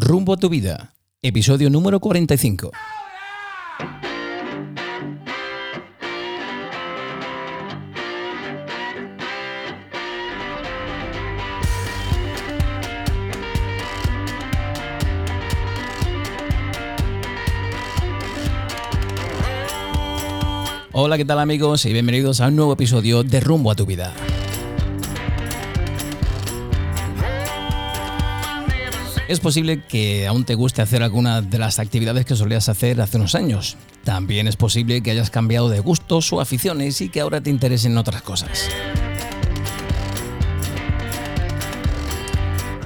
Rumbo a tu vida, episodio número 45. Hola, ¿qué tal amigos? Y bienvenidos a un nuevo episodio de Rumbo a tu vida. Es posible que aún te guste hacer alguna de las actividades que solías hacer hace unos años. También es posible que hayas cambiado de gustos o aficiones y que ahora te interesen otras cosas.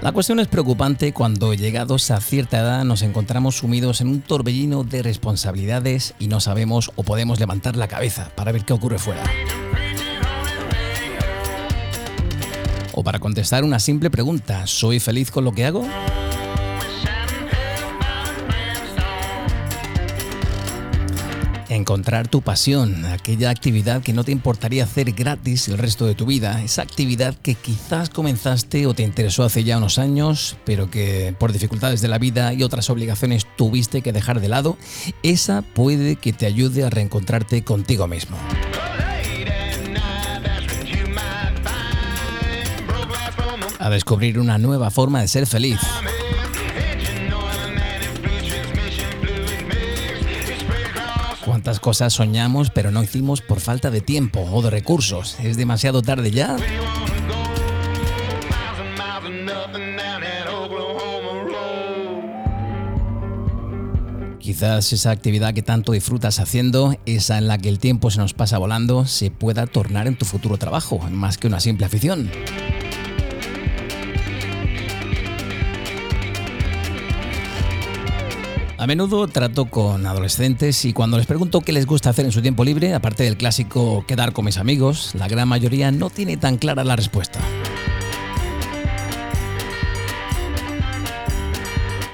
La cuestión es preocupante cuando llegados a cierta edad nos encontramos sumidos en un torbellino de responsabilidades y no sabemos o podemos levantar la cabeza para ver qué ocurre fuera. O para contestar una simple pregunta, ¿soy feliz con lo que hago? Encontrar tu pasión, aquella actividad que no te importaría hacer gratis el resto de tu vida, esa actividad que quizás comenzaste o te interesó hace ya unos años, pero que por dificultades de la vida y otras obligaciones tuviste que dejar de lado, esa puede que te ayude a reencontrarte contigo mismo. A descubrir una nueva forma de ser feliz. Cuántas cosas soñamos pero no hicimos por falta de tiempo o de recursos. ¿Es demasiado tarde ya? Quizás esa actividad que tanto disfrutas haciendo, esa en la que el tiempo se nos pasa volando, se pueda tornar en tu futuro trabajo, más que una simple afición. A menudo trato con adolescentes y cuando les pregunto qué les gusta hacer en su tiempo libre, aparte del clásico quedar con mis amigos, la gran mayoría no tiene tan clara la respuesta.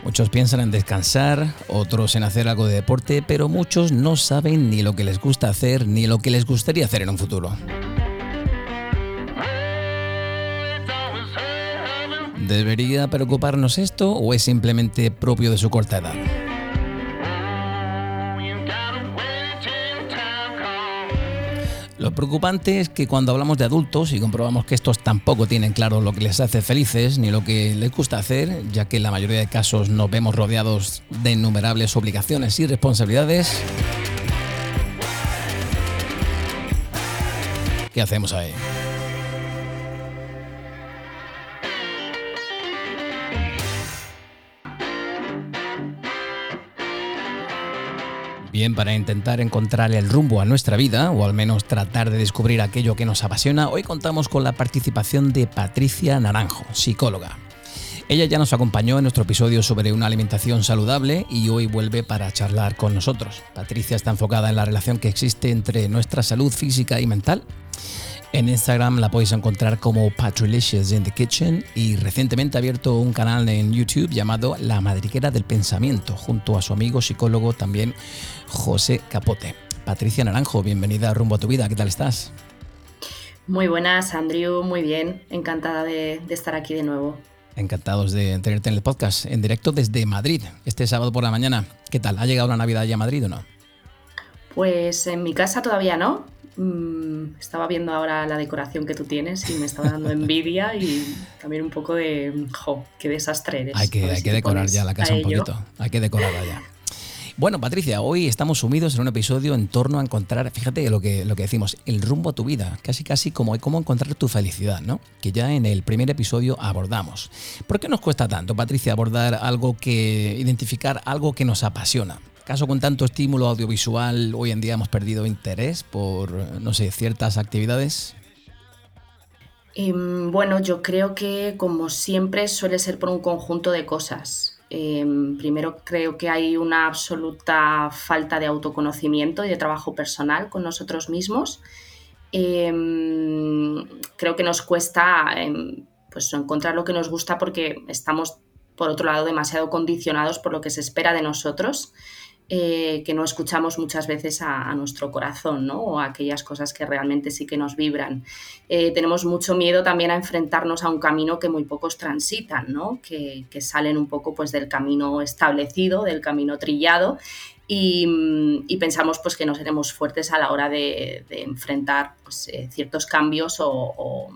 Muchos piensan en descansar, otros en hacer algo de deporte, pero muchos no saben ni lo que les gusta hacer ni lo que les gustaría hacer en un futuro. ¿Debería preocuparnos esto o es simplemente propio de su corta edad? Lo preocupante es que cuando hablamos de adultos y comprobamos que estos tampoco tienen claro lo que les hace felices ni lo que les gusta hacer, ya que en la mayoría de casos nos vemos rodeados de innumerables obligaciones y responsabilidades, ¿qué hacemos ahí? Bien, para intentar encontrar el rumbo a nuestra vida, o al menos tratar de descubrir aquello que nos apasiona, hoy contamos con la participación de Patricia Naranjo, psicóloga. Ella ya nos acompañó en nuestro episodio sobre una alimentación saludable y hoy vuelve para charlar con nosotros. Patricia está enfocada en la relación que existe entre nuestra salud física y mental en Instagram la podéis encontrar como Patrilicious in the Kitchen y recientemente ha abierto un canal en YouTube llamado La Madriguera del Pensamiento junto a su amigo psicólogo también José Capote. Patricia Naranjo, bienvenida a Rumbo a tu Vida, ¿qué tal estás? Muy buenas, Andrew, muy bien, encantada de, de estar aquí de nuevo. Encantados de tenerte en el podcast en directo desde Madrid, este sábado por la mañana. ¿Qué tal? ¿Ha llegado la Navidad ya a Madrid o no? Pues en mi casa todavía no, Mm, estaba viendo ahora la decoración que tú tienes y me estaba dando envidia y también un poco de, jo, qué desastre eres. Hay que, hay que decorar ya la casa un poquito, hay que decorarla ya. Bueno, Patricia, hoy estamos sumidos en un episodio en torno a encontrar, fíjate lo que, lo que decimos, el rumbo a tu vida, casi casi como cómo encontrar tu felicidad, ¿no? Que ya en el primer episodio abordamos. ¿Por qué nos cuesta tanto, Patricia, abordar algo que, identificar algo que nos apasiona? ¿Acaso con tanto estímulo audiovisual hoy en día hemos perdido interés por, no sé, ciertas actividades? Em, bueno, yo creo que como siempre suele ser por un conjunto de cosas. Em, primero creo que hay una absoluta falta de autoconocimiento y de trabajo personal con nosotros mismos. Em, creo que nos cuesta pues, encontrar lo que nos gusta porque estamos, por otro lado, demasiado condicionados por lo que se espera de nosotros eh, que no escuchamos muchas veces a, nuestro corazón, ¿no? O a aquellas cosas que realmente sí que nos vibran. Eh, tenemos mucho miedo también a enfrentarnos a un camino que muy pocos transitan, ¿no? Que, salen un poco pues, del camino establecido, del camino trillado. Y, pensamos pues, que no seremos fuertes a la hora de, enfrentar pues, eh, ciertos cambios o,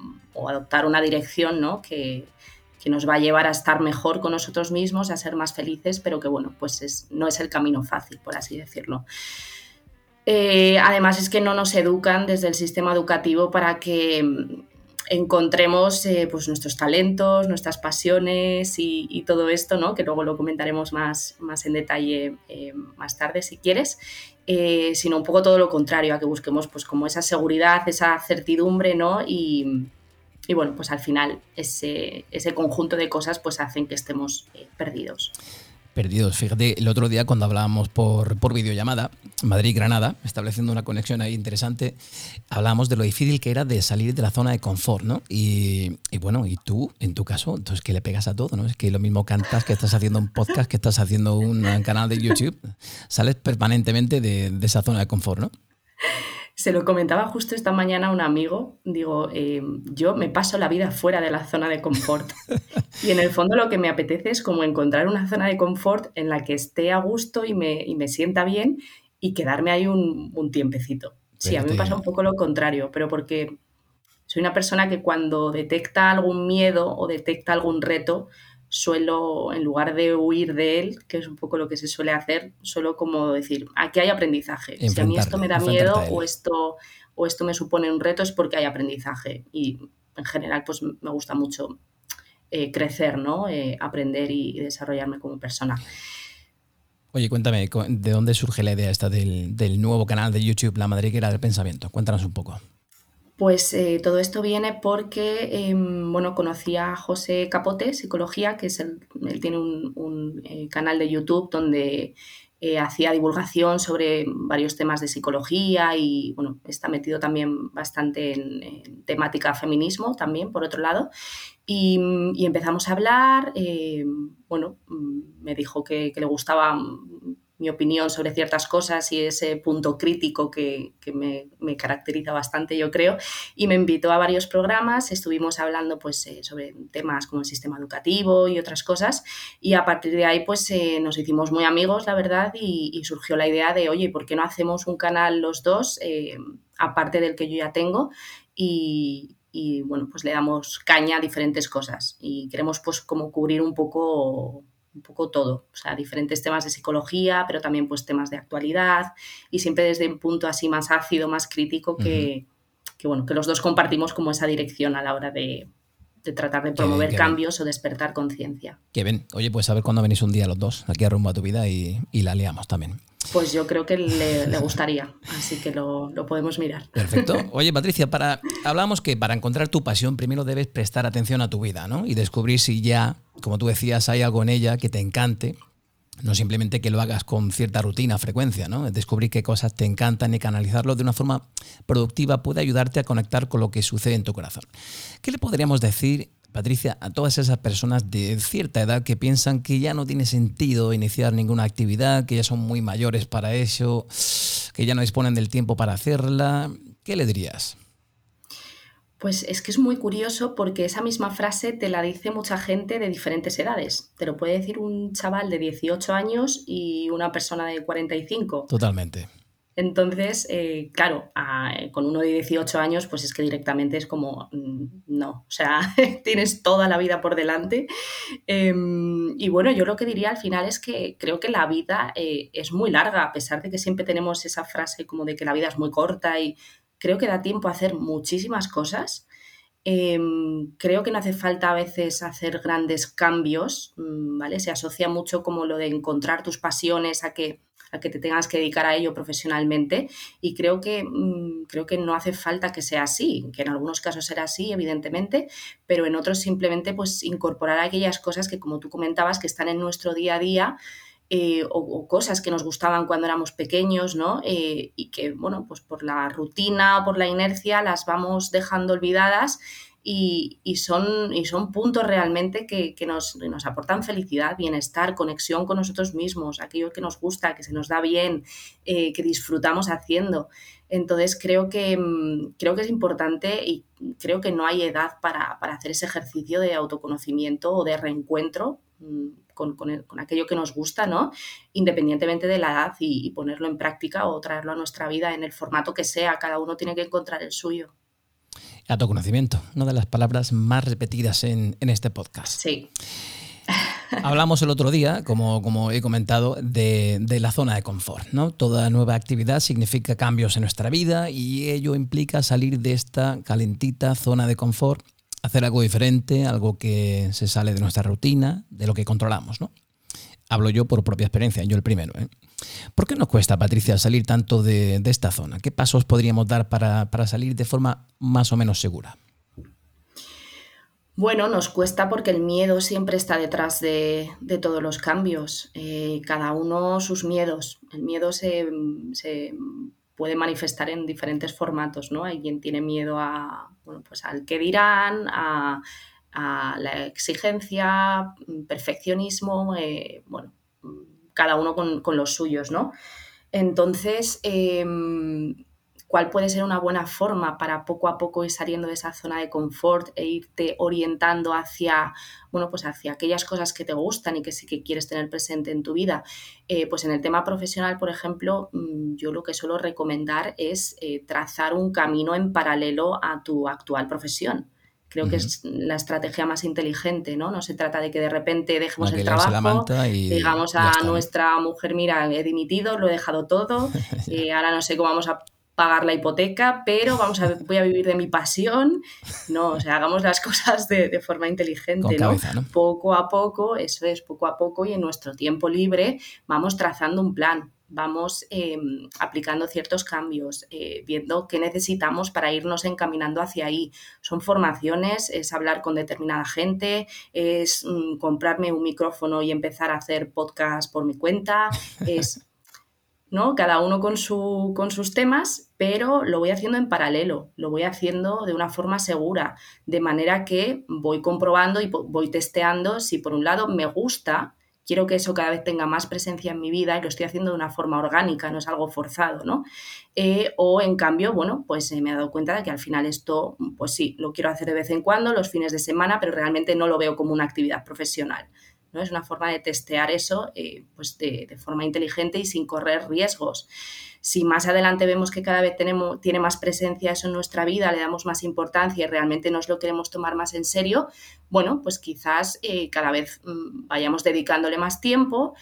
adoptar una dirección ¿no? que, que nos va a llevar a estar mejor con nosotros mismos, a ser más felices, pero que bueno, pues no es el camino fácil, por así decirlo. Eh, además es que no nos educan desde el sistema educativo para que mm, encontremos eh, pues nuestros talentos, nuestras pasiones y, todo esto, ¿no? que luego lo comentaremos más, más en detalle eh, más tarde si quieres, sino un poco todo lo contrario, a que busquemos pues como esa seguridad, esa certidumbre ¿no? y, y bueno, pues al final ese, ese conjunto de cosas pues hacen que estemos eh, perdidos. Perdidos. Fíjate, el otro día cuando hablábamos por, por videollamada, Madrid-Granada, estableciendo una conexión ahí interesante, hablábamos de lo difícil que era de salir de la zona de confort, ¿no? Y, bueno, y tú, en tu caso, entonces que le pegas a todo, ¿no? Es que lo mismo cantas, que estás haciendo un podcast, que estás haciendo un canal de YouTube, sales permanentemente de, de esa zona de confort, ¿no? Se lo comentaba justo esta mañana a un amigo. Digo, eh, yo me paso la vida fuera de la zona de confort. y en el fondo lo que me apetece es como encontrar una zona de confort en la que esté a gusto y me, y me sienta bien y quedarme ahí un, un tiempecito. Sí, a mí me pasa un poco lo contrario, pero porque soy una persona que cuando detecta algún miedo o detecta algún reto, suelo, en lugar de huir de él, que es un poco lo que se suele hacer, suelo como decir, aquí hay aprendizaje. Si a mí esto me da miedo o esto, o esto me supone un reto es porque hay aprendizaje. Y en general, pues me gusta mucho eh, crecer, ¿no? Eh, aprender y, desarrollarme como persona. Oye, cuéntame, ¿de dónde surge la idea esta del, del nuevo canal de YouTube, La Madriguera del Pensamiento? Cuéntanos un poco. Pues eh, todo esto viene porque, em, bueno, conocí a José Capote, Psicología, que es el, él tiene un, eh, canal de YouTube donde eh, hacía divulgación sobre varios temas de psicología y, bueno, está metido también bastante en, temática feminismo también, por otro lado. Y, empezamos a hablar, bueno, mm, me dijo que, que le gustaba mi opinión sobre ciertas cosas y ese punto crítico que, me, caracteriza bastante, yo creo, y me invitó a varios programas, estuvimos hablando pues eh, sobre temas como el sistema educativo y otras cosas, y a partir de ahí pues eh, nos hicimos muy amigos, la verdad, y, surgió la idea de, oye, ¿por qué no hacemos un canal los dos, eh, aparte del que yo ya tengo? Y, y bueno, pues le damos caña a diferentes cosas. Y queremos pues como cubrir un poco un poco todo, o sea, diferentes temas de psicología, pero también pues temas de actualidad y siempre desde un punto así más ácido, más crítico que, bueno, que los dos compartimos como esa dirección a la hora de, tratar de promover cambios o despertar conciencia. Que ven, oye, pues a ver cuándo venís un día los dos aquí a Rumbo a tu vida y, y la liamos también. Pues yo creo que le, gustaría, así que lo, podemos mirar. Perfecto. Oye, Patricia, para, hablamos que para encontrar tu pasión primero debes prestar atención a tu vida, ¿no? Y descubrir si ya, como tú decías, hay algo en ella que te encante. No simplemente que lo hagas con cierta rutina, frecuencia, ¿no? Descubrir qué cosas te encantan y canalizarlo de una forma productiva puede ayudarte a conectar con lo que sucede en tu corazón. ¿Qué le podríamos decir Patricia, a todas esas personas de cierta edad que piensan que ya no tiene sentido iniciar ninguna actividad, que ya son muy mayores para eso, que ya no disponen del tiempo para hacerla, ¿qué le dirías? Pues es que es muy curioso porque esa misma frase te la dice mucha gente de diferentes edades. Te lo puede decir un chaval de 18 años y una persona de 45. Totalmente. Entonces, eh, claro, con uno de 18 años, pues es que directamente es como, mm, no, o sea, tienes toda la vida por delante. Em, y bueno, yo lo que diría al final es que creo que la vida eh, es muy larga, a pesar de que siempre tenemos esa frase como de que la vida es muy corta y creo que da tiempo a hacer muchísimas cosas. Em, creo que no hace falta a veces hacer grandes cambios, mm, ¿vale? Se asocia mucho como lo de encontrar tus pasiones a que a que te tengas que dedicar a ello profesionalmente y creo que, mm, creo que no hace falta que sea así, que en algunos casos será así, evidentemente, pero en otros simplemente pues incorporar aquellas cosas que como tú comentabas que están en nuestro día a día eh, o, cosas que nos gustaban cuando éramos pequeños, ¿no? Eh, y que, bueno, pues por la rutina, por la inercia, las vamos dejando olvidadas y, son, y son puntos realmente que, nos, aportan felicidad, bienestar, conexión con nosotros mismos, aquello que nos gusta, que se nos da bien, eh, que disfrutamos haciendo. Entonces creo que, mm, creo que es importante y creo que no hay edad para, hacer ese ejercicio de autoconocimiento o de reencuentro mm, con, aquello que nos gusta, ¿no? Independientemente de la edad y, y ponerlo en práctica o traerlo a nuestra vida en el formato que sea. Cada uno tiene que encontrar el suyo. Autoconocimiento, una de las palabras más repetidas en, este podcast. Sí. Hablamos el otro día, como, como he comentado, de, la zona de confort. ¿no? Toda nueva actividad significa cambios en nuestra vida y ello implica salir de esta calentita zona de confort, hacer algo diferente, algo que se sale de nuestra rutina, de lo que controlamos. ¿no? Hablo yo por propia experiencia, yo el primero. ¿eh? ¿Por qué nos cuesta, Patricia, salir tanto de, esta zona? ¿Qué pasos podríamos dar para, salir de forma más o menos segura? Bueno, nos cuesta porque el miedo siempre está detrás de, todos los cambios. Eh, cada uno sus miedos. El miedo se, puede manifestar en diferentes formatos, ¿no? Hay quien tiene miedo a, pues al que dirán, a, la exigencia, perfeccionismo, eh, bueno, cada uno con, los suyos, ¿no? Entonces, em, ¿cuál puede ser una buena forma para poco a poco ir saliendo de esa zona de confort e irte orientando hacia, bueno, pues hacia aquellas cosas que te gustan y que sí que quieres tener presente en tu vida? Eh, pues en el tema profesional, por ejemplo, mm, yo lo que suelo recomendar es eh, trazar un camino en paralelo a tu actual profesión. Creo que es la estrategia más inteligente, ¿no? No se trata de que de repente dejemos el trabajo, y digamos a nuestra mujer, mira, he dimitido, lo he dejado todo, y ahora no sé cómo vamos a pagar la hipoteca, pero vamos a, voy a vivir de mi pasión. No, o sea, hagamos las cosas de, forma inteligente, ¿no? Poco a poco, eso es, poco a poco y en nuestro tiempo libre vamos trazando un plan vamos em, aplicando ciertos cambios, eh, viendo qué necesitamos para irnos encaminando hacia ahí. Son formaciones, es hablar con determinada gente, es mm, comprarme un micrófono y empezar a hacer podcast por mi cuenta, es... ¿no? Cada uno con, su, con sus temas, pero lo voy haciendo en paralelo, lo voy haciendo de una forma segura, de manera que voy comprobando y voy testeando si por un lado me gusta quiero que eso cada vez tenga más presencia en mi vida y lo estoy haciendo de una forma orgánica, no es algo forzado, ¿no? Eh, o en cambio, bueno, pues eh, me he dado cuenta de que al final esto, pues sí, lo quiero hacer de vez en cuando, los fines de semana, pero realmente no lo veo como una actividad profesional. ¿No? Es una forma de testear eso eh, pues de, forma inteligente y sin correr riesgos. Si más adelante vemos que cada vez tenemos, tiene más presencia eso en nuestra vida, le damos más importancia y realmente nos lo queremos tomar más en serio, bueno, pues quizás eh, cada vez mm, vayamos dedicándole más tiempo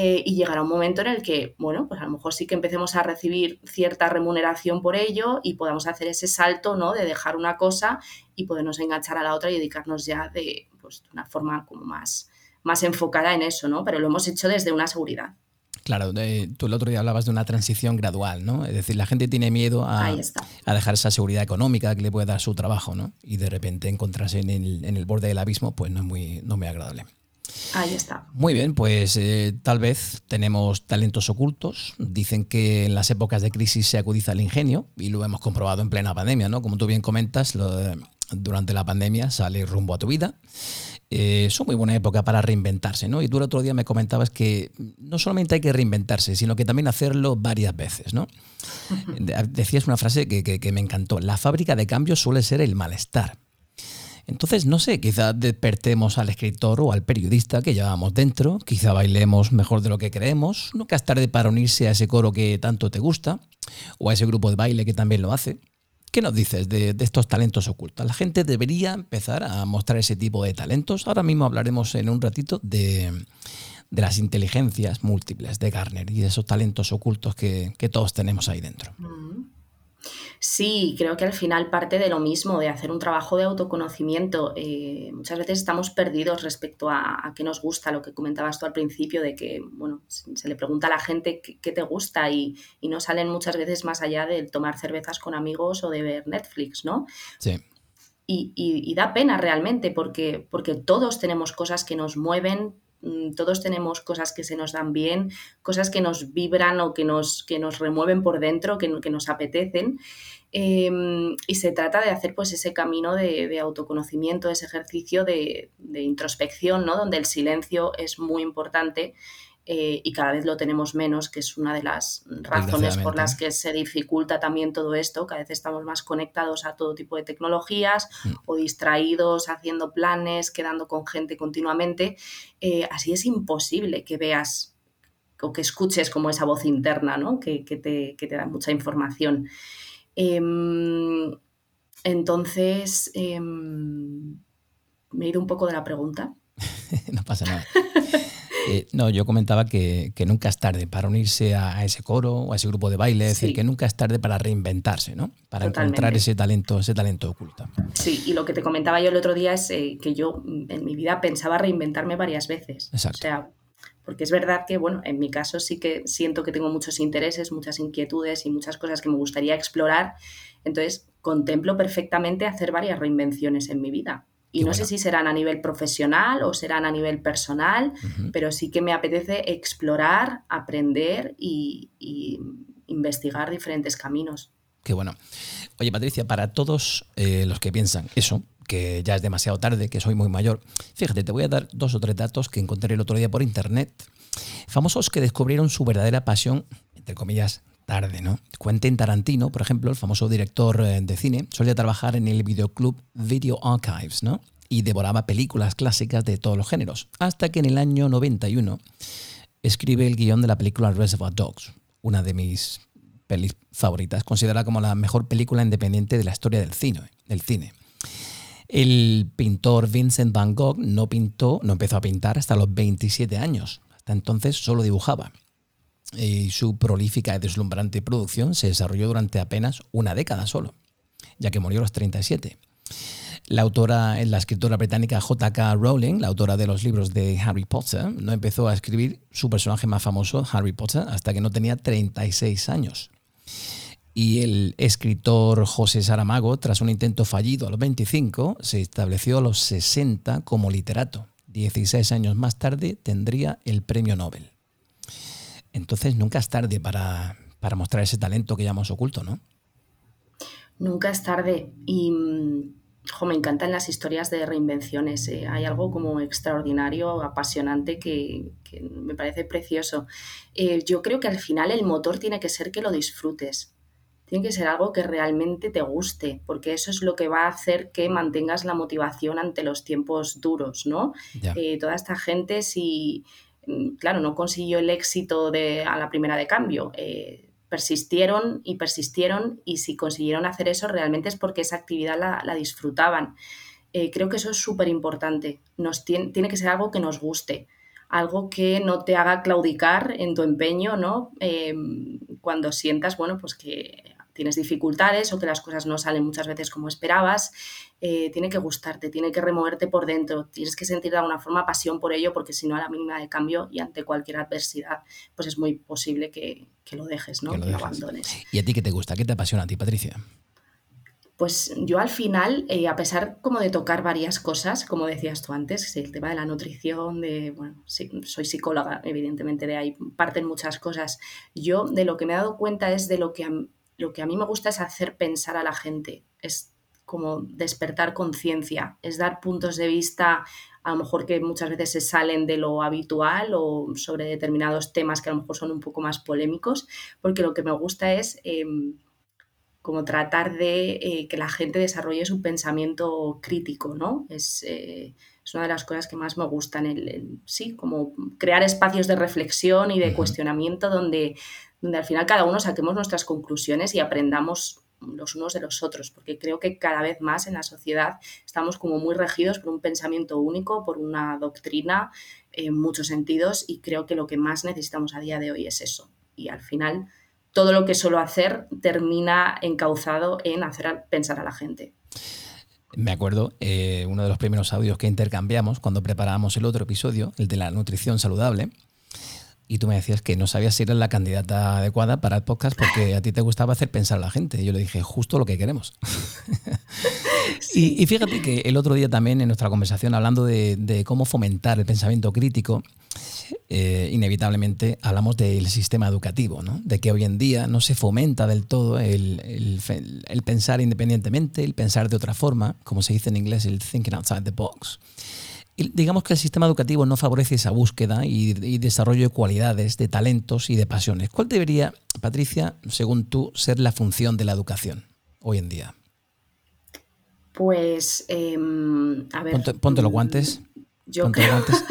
eh, y llegará un momento en el que, bueno, pues a lo mejor sí que empecemos a recibir cierta remuneración por ello y podamos hacer ese salto, ¿no? De dejar una cosa y podernos enganchar a la otra y dedicarnos ya de, pues, de una forma como más, más enfocada en eso, ¿no? Pero lo hemos hecho desde una seguridad. Claro, tú el otro día hablabas de una transición gradual, ¿no? Es decir, la gente tiene miedo a, dejar esa seguridad económica que le puede dar su trabajo, ¿no? Y de repente encontrarse en el, borde del abismo, pues no es muy, no muy agradable. Ahí está. Muy bien, pues eh, tal vez tenemos talentos ocultos. Dicen que en las épocas de crisis se acudiza el ingenio y lo hemos comprobado en plena pandemia, ¿no? Como tú bien comentas, durante la pandemia sale rumbo a tu vida eh, es una muy buena época para reinventarse, ¿no? Y tú el otro día me comentabas que no solamente hay que reinventarse, sino que también hacerlo varias veces, ¿no? Decías una frase que, me encantó, la fábrica de cambios suele ser el malestar. Entonces, no sé, quizá despertemos al escritor o al periodista que llevamos dentro, quizá bailemos mejor de lo que creemos, nunca es tarde para unirse a ese coro que tanto te gusta, o a ese grupo de baile que también lo hace. ¿Qué nos dices de, estos talentos ocultos? La gente debería empezar a mostrar ese tipo de talentos. Ahora mismo hablaremos en un ratito de, las inteligencias múltiples de Garner y de esos talentos ocultos que, todos tenemos ahí dentro. Sí, creo que al final parte de lo mismo, de hacer un trabajo de autoconocimiento. Eh, muchas veces estamos perdidos respecto a, qué nos gusta, lo que comentabas tú al principio, de que, bueno, se le pregunta a la gente qué, te gusta y, no salen muchas veces más allá de tomar cervezas con amigos o de ver Netflix, ¿no? Sí. Y, da pena realmente porque, porque todos tenemos cosas que nos mueven todos tenemos cosas que se nos dan bien, cosas que nos vibran o que nos, que nos remueven por dentro, que, que nos apetecen. Em, y se trata de hacer pues ese camino de, autoconocimiento, ese ejercicio de, de, introspección, ¿no? donde el silencio es muy importante eh, y cada vez lo tenemos menos, que es una de las razones por las que se dificulta también todo esto. Cada vez estamos más conectados a todo tipo de tecnologías mm. o distraídos haciendo planes, quedando con gente continuamente. Eh, así es imposible que veas o que escuches como esa voz interna, ¿no? que, te, que te da mucha información. Em, entonces, em, me he ido un poco de la pregunta. no pasa nada. Eh, no, yo comentaba que, nunca es tarde para unirse a, ese coro o a ese grupo de baile, es decir, que nunca es tarde para reinventarse, ¿no? Para encontrar ese talento, ese talento oculto. Sí, y lo que te comentaba yo el otro día es eh, que yo mm, en mi vida pensaba reinventarme varias veces. Exacto. O sea, porque es verdad que, bueno, en mi caso sí que siento que tengo muchos intereses, muchas inquietudes y muchas cosas que me gustaría explorar. Entonces, contemplo perfectamente hacer varias reinvenciones en mi vida. Y, no sé si serán a nivel profesional o serán a nivel personal, pero sí que me apetece explorar, aprender y, investigar diferentes caminos. Qué bueno. Oye, Patricia, para todos eh, los que piensan eso, que ya es demasiado tarde, que soy muy mayor, fíjate, te voy a dar dos o tres datos que encontré el otro día por internet. Famosos que descubrieron su verdadera pasión, entre comillas, tarde, ¿no? Quentin Tarantino, por ejemplo, el famoso director eh, de cine, solía trabajar en el videoclub Video Archives, ¿no? Y devoraba películas clásicas de todos los géneros, hasta que en el año 91 escribe el guion de la película Reservoir Dogs, una de mis pelis favoritas, considerada como la mejor película independiente de la historia del cine. Del cine. El pintor Vincent Van Gogh no pintó, no empezó a pintar hasta los 27 años. Hasta entonces solo dibujaba y su prolífica y deslumbrante producción se desarrolló durante apenas una década solo, ya que murió a los 37. La autora, la escritora británica J.K. Rowling, la autora de los libros de Harry Potter, no empezó a escribir su personaje más famoso, Harry Potter, hasta que no tenía 36 años. Y el escritor José Saramago, tras un intento fallido a los 25, se estableció a los 60 como literato. 16 años más tarde tendría el premio Nobel. Entonces nunca es tarde para, mostrar ese talento que llamamos oculto, ¿no? Nunca es tarde. Y me encantan las historias de reinvenciones. Eh. Hay algo como extraordinario, apasionante, que, me parece precioso. Eh, yo creo que al final el motor tiene que ser que lo disfrutes. Tiene que ser algo que realmente te guste, porque eso es lo que va a hacer que mantengas la motivación ante los tiempos duros, ¿no? Eh, toda esta gente, si claro, no consiguió el éxito de, a la primera de cambio. Eh, persistieron y persistieron y si consiguieron hacer eso realmente es porque esa actividad la, disfrutaban. Eh, creo que eso es súper importante. Tiene, tiene, que ser algo que nos guste, algo que no te haga claudicar en tu empeño, ¿no? Eh, cuando sientas, bueno, pues que tienes dificultades o que las cosas no salen muchas veces como esperabas, eh, tiene que gustarte, tiene que removerte por dentro, tienes que sentir de alguna forma pasión por ello, porque si no, a la mínima de cambio y ante cualquier adversidad, pues es muy posible que, lo dejes, ¿no? Que lo, abandones. ¿Y a ti qué te gusta? ¿Qué te apasiona a ti, Patricia? Pues yo al final, eh, a pesar como de tocar varias cosas, como decías tú antes, el tema de la nutrición, de, bueno, soy psicóloga, evidentemente de ahí parten muchas cosas. Yo de lo que me he dado cuenta es de lo que lo que a mí me gusta es hacer pensar a la gente, es como despertar conciencia, es dar puntos de vista a lo mejor que muchas veces se salen de lo habitual o sobre determinados temas que a lo mejor son un poco más polémicos, porque lo que me gusta es em, como tratar de eh, que la gente desarrolle su pensamiento crítico, ¿no? Es, eh, es una de las cosas que más me gustan, el, sí, como crear espacios de reflexión y de cuestionamiento donde, donde al final cada uno saquemos nuestras conclusiones y aprendamos los unos de los otros, porque creo que cada vez más en la sociedad estamos como muy regidos por un pensamiento único, por una doctrina en muchos sentidos y creo que lo que más necesitamos a día de hoy es eso. Y al final todo lo que suelo hacer termina encauzado en hacer pensar a la gente. Me acuerdo, eh, uno de los primeros audios que intercambiamos cuando preparábamos el otro episodio, el de la nutrición saludable, y tú me decías que no sabías si eras la candidata adecuada para el podcast porque a ti te gustaba hacer pensar a la gente. Y yo le dije, justo lo que queremos. y, fíjate que el otro día también en nuestra conversación, hablando de, cómo fomentar el pensamiento crítico, eh, inevitablemente hablamos del sistema educativo, ¿no? de que hoy en día no se fomenta del todo el, el, pensar independientemente, el pensar de otra forma, como se dice en inglés, el thinking outside the box digamos que el sistema educativo no favorece esa búsqueda y, desarrollo de cualidades, de talentos y de pasiones. ¿Cuál debería, Patricia, según tú, ser la función de la educación hoy en día? Pues, em, a ver. Ponte, los guantes. Yo ponte los guantes.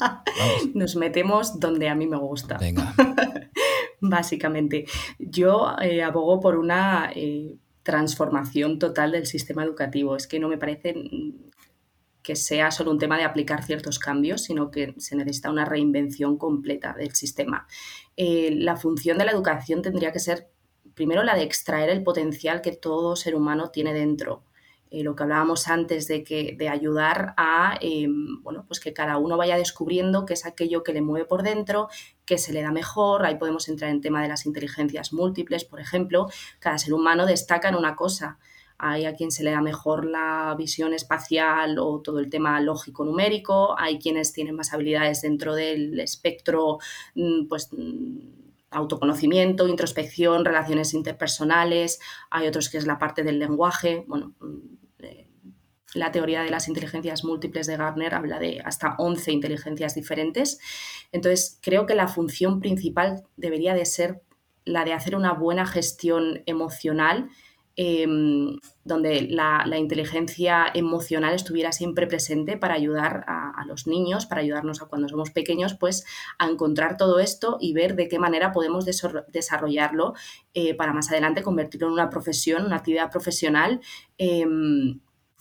Nos metemos donde a mí me gusta. Venga. Básicamente. Yo eh, abogo por una eh, transformación total del sistema educativo. Es que no me parece que sea solo un tema de aplicar ciertos cambios, sino que se necesita una reinvención completa del sistema. Eh, la función de la educación tendría que ser, primero, la de extraer el potencial que todo ser humano tiene dentro. Eh, lo que hablábamos antes de, que, de ayudar a em, bueno, pues que cada uno vaya descubriendo qué es aquello que le mueve por dentro, qué se le da mejor. Ahí podemos entrar en tema de las inteligencias múltiples, por ejemplo. Cada ser humano destaca en una cosa hay a quien se le da mejor la visión espacial o todo el tema lógico-numérico, hay quienes tienen más habilidades dentro del espectro, mm, pues mm, autoconocimiento, introspección, relaciones interpersonales, hay otros que es la parte del lenguaje, bueno, mm, eh, la teoría de las inteligencias múltiples de Gardner habla de hasta 11 inteligencias diferentes. Entonces, creo que la función principal debería de ser la de hacer una buena gestión emocional Em, donde la, inteligencia emocional estuviera siempre presente para ayudar a, los niños, para ayudarnos a cuando somos pequeños, pues a encontrar todo esto y ver de qué manera podemos desarrollarlo eh, para más adelante convertirlo en una profesión, una actividad profesional. Em,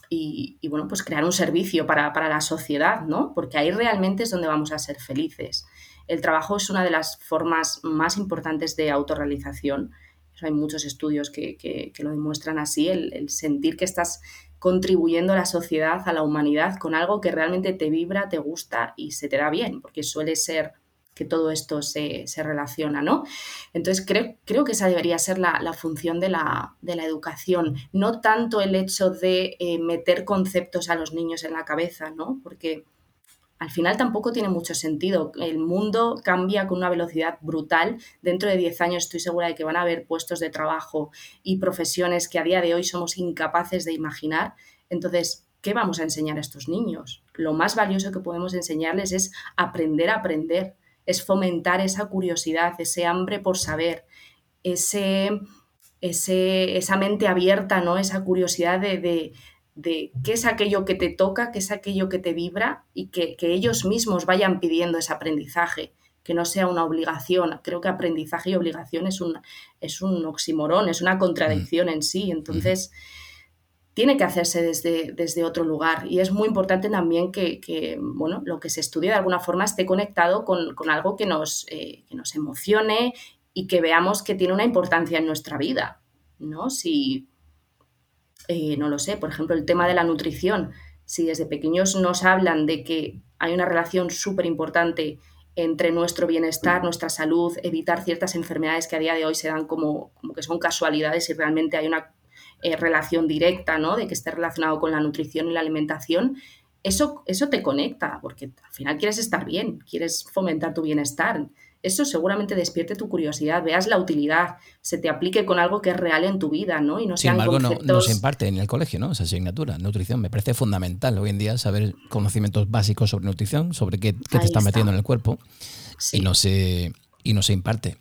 y, bueno, pues crear un servicio para, para la sociedad, ¿no? Porque ahí realmente es donde vamos a ser felices. El trabajo es una de las formas más importantes de autorrealización hay muchos estudios que, lo demuestran así, el, sentir que estás contribuyendo a la sociedad, a la humanidad, con algo que realmente te vibra, te gusta y se te da bien, porque suele ser que todo esto se, relaciona, ¿no? Entonces creo, creo, que esa debería ser la, función de la, educación, no tanto el hecho de eh, meter conceptos a los niños en la cabeza, ¿no? Porque al final tampoco tiene mucho sentido. El mundo cambia con una velocidad brutal. Dentro de 10 años estoy segura de que van a haber puestos de trabajo y profesiones que a día de hoy somos incapaces de imaginar. Entonces, ¿qué vamos a enseñar a estos niños? Lo más valioso que podemos enseñarles es aprender a aprender, es fomentar esa curiosidad, ese hambre por saber, ese, ese esa mente abierta, ¿no? esa curiosidad de de qué es aquello que te toca, qué es aquello que te vibra y que, ellos mismos vayan pidiendo ese aprendizaje, que no sea una obligación. Creo que aprendizaje y obligación es un, es un oximorón, es una contradicción en sí. Entonces, tiene que hacerse desde, desde otro lugar y es muy importante también que, bueno, lo que se estudie de alguna forma esté conectado con, algo que nos, eh, que nos emocione y que veamos que tiene una importancia en nuestra vida. ¿no? Si eh, no lo sé, por ejemplo, el tema de la nutrición. Si desde pequeños nos hablan de que hay una relación súper importante entre nuestro bienestar, nuestra salud, evitar ciertas enfermedades que a día de hoy se dan como, como que son casualidades y realmente hay una eh, relación directa, ¿no? De que esté relacionado con la nutrición y la alimentación, eso, eso te conecta, porque al final quieres estar bien, quieres fomentar tu bienestar eso seguramente despierte tu curiosidad, veas la utilidad, se te aplique con algo que es real en tu vida, ¿no? Y no Sin embargo, no, se imparte en el colegio, ¿no? Esa asignatura, nutrición. Me parece fundamental hoy en día saber conocimientos básicos sobre nutrición, sobre qué, te estás metiendo en el cuerpo y no se y no se imparte.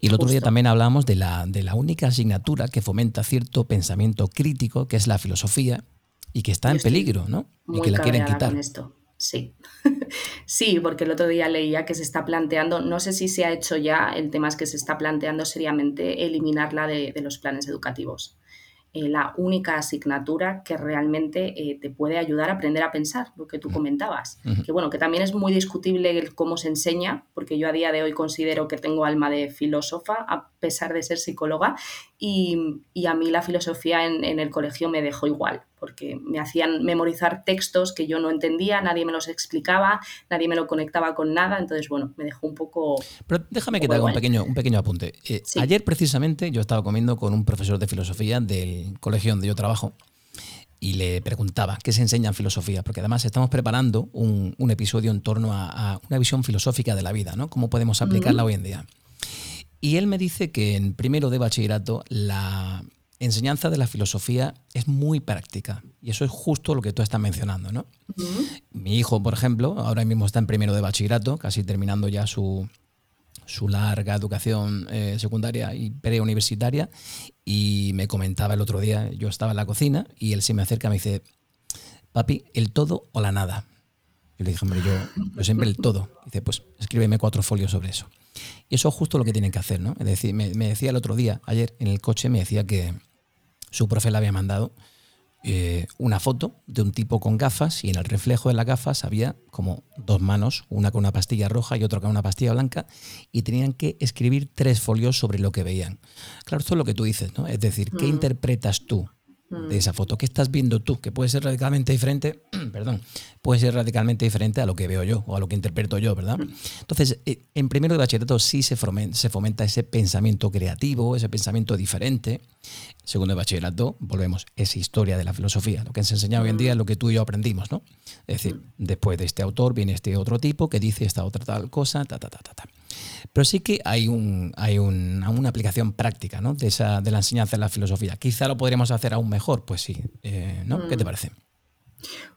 Y el otro día también hablamos de la, de la única asignatura que fomenta cierto pensamiento crítico, que es la filosofía, y que está en peligro, ¿no? Y que la quieren quitar. esto. Sí, sí, porque el otro día leía que se está planteando, no sé si se ha hecho ya, el tema es que se está planteando seriamente eliminarla de, de los planes educativos. Eh, la única asignatura que realmente eh, te puede ayudar a aprender a pensar, lo que tú comentabas. Que bueno, que también es muy discutible cómo se enseña, porque yo a día de hoy considero que tengo alma de filósofa, a pesar de ser psicóloga, y, a mí la filosofía en, el colegio me dejó igual, porque me hacían memorizar textos que yo no entendía, nadie me los explicaba, nadie me lo conectaba con nada, entonces bueno, me dejó un poco... Pero déjame que te haga un pequeño, un pequeño apunte. Eh, ayer precisamente yo estaba comiendo con un profesor de filosofía del colegio donde yo trabajo y le preguntaba qué se enseña en filosofía, porque además estamos preparando un, episodio en torno a, una visión filosófica de la vida, ¿no? Cómo podemos aplicarla hoy en día. Y él me dice que en primero de bachillerato la enseñanza de la filosofía es muy práctica. Y eso es justo lo que tú estás mencionando, ¿no? Mi hijo, por ejemplo, ahora mismo está en primero de bachillerato, casi terminando ya su, su larga educación eh, secundaria y preuniversitaria y me comentaba el otro día, yo estaba en la cocina y él se me acerca y me dice, papi, ¿el todo o la nada? Yo le dije, hombre, yo, siempre el todo. dice, pues escríbeme cuatro folios sobre eso. Y eso es justo lo que tienen que hacer, ¿no? Es decir, me, me decía el otro día, ayer en el coche, me decía que su profe le había mandado eh, una foto de un tipo con gafas y en el reflejo de las gafas había como dos manos, una con una pastilla roja y otra con una pastilla blanca, y tenían que escribir tres folios sobre lo que veían. Claro, esto es lo que tú dices, ¿no? Es decir, ¿qué mm. interpretas tú de mm. esa foto. ¿Qué estás viendo tú? Que puede ser radicalmente diferente, perdón, puede ser radicalmente diferente a lo que veo yo o a lo que interpreto yo, ¿verdad? Mm. Entonces, eh, en primero de bachillerato sí se fomenta, se fomenta ese pensamiento creativo, ese pensamiento diferente. Segundo de bachillerato, volvemos, es historia de la filosofía. Lo que se enseña hoy en día es lo que tú y yo aprendimos, ¿no? Es decir, después de este autor viene este otro tipo que dice esta otra tal cosa, ta, ta, ta, ta, ta. Pero sí que hay, un, hay una aplicación práctica ¿no? de, esa, de la enseñanza de la filosofía. Quizá lo podríamos hacer aún mejor, pues sí. Eh, ¿no? ¿Qué te mm. parece?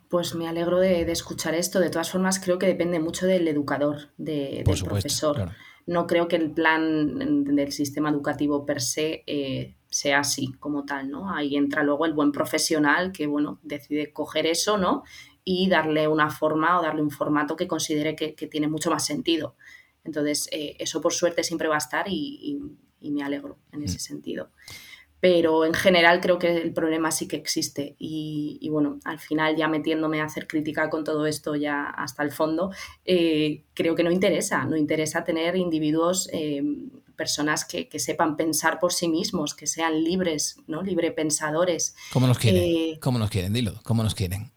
Pues me alegro de, escuchar esto. De todas formas, creo que depende mucho del educador, del profesor. No creo que el plan del sistema educativo per se eh, sea así como tal, ¿no? Ahí entra luego el buen profesional que, bueno, decide coger eso, ¿no? Y darle una forma o darle un formato que considere que tiene mucho más sentido. Entonces, eh, eso por suerte siempre va a estar y, me alegro en ese mm. sentido. Pero en general creo que el problema sí que existe y, bueno, al final ya metiéndome a hacer crítica con todo esto ya hasta el fondo, eh, creo que no interesa, no interesa tener individuos, eh, personas que, sepan pensar por sí mismos, que sean libres, ¿no? Libre pensadores. ¿Cómo nos quieren? ¿Cómo nos quieren? Dilo, ¿cómo nos quieren?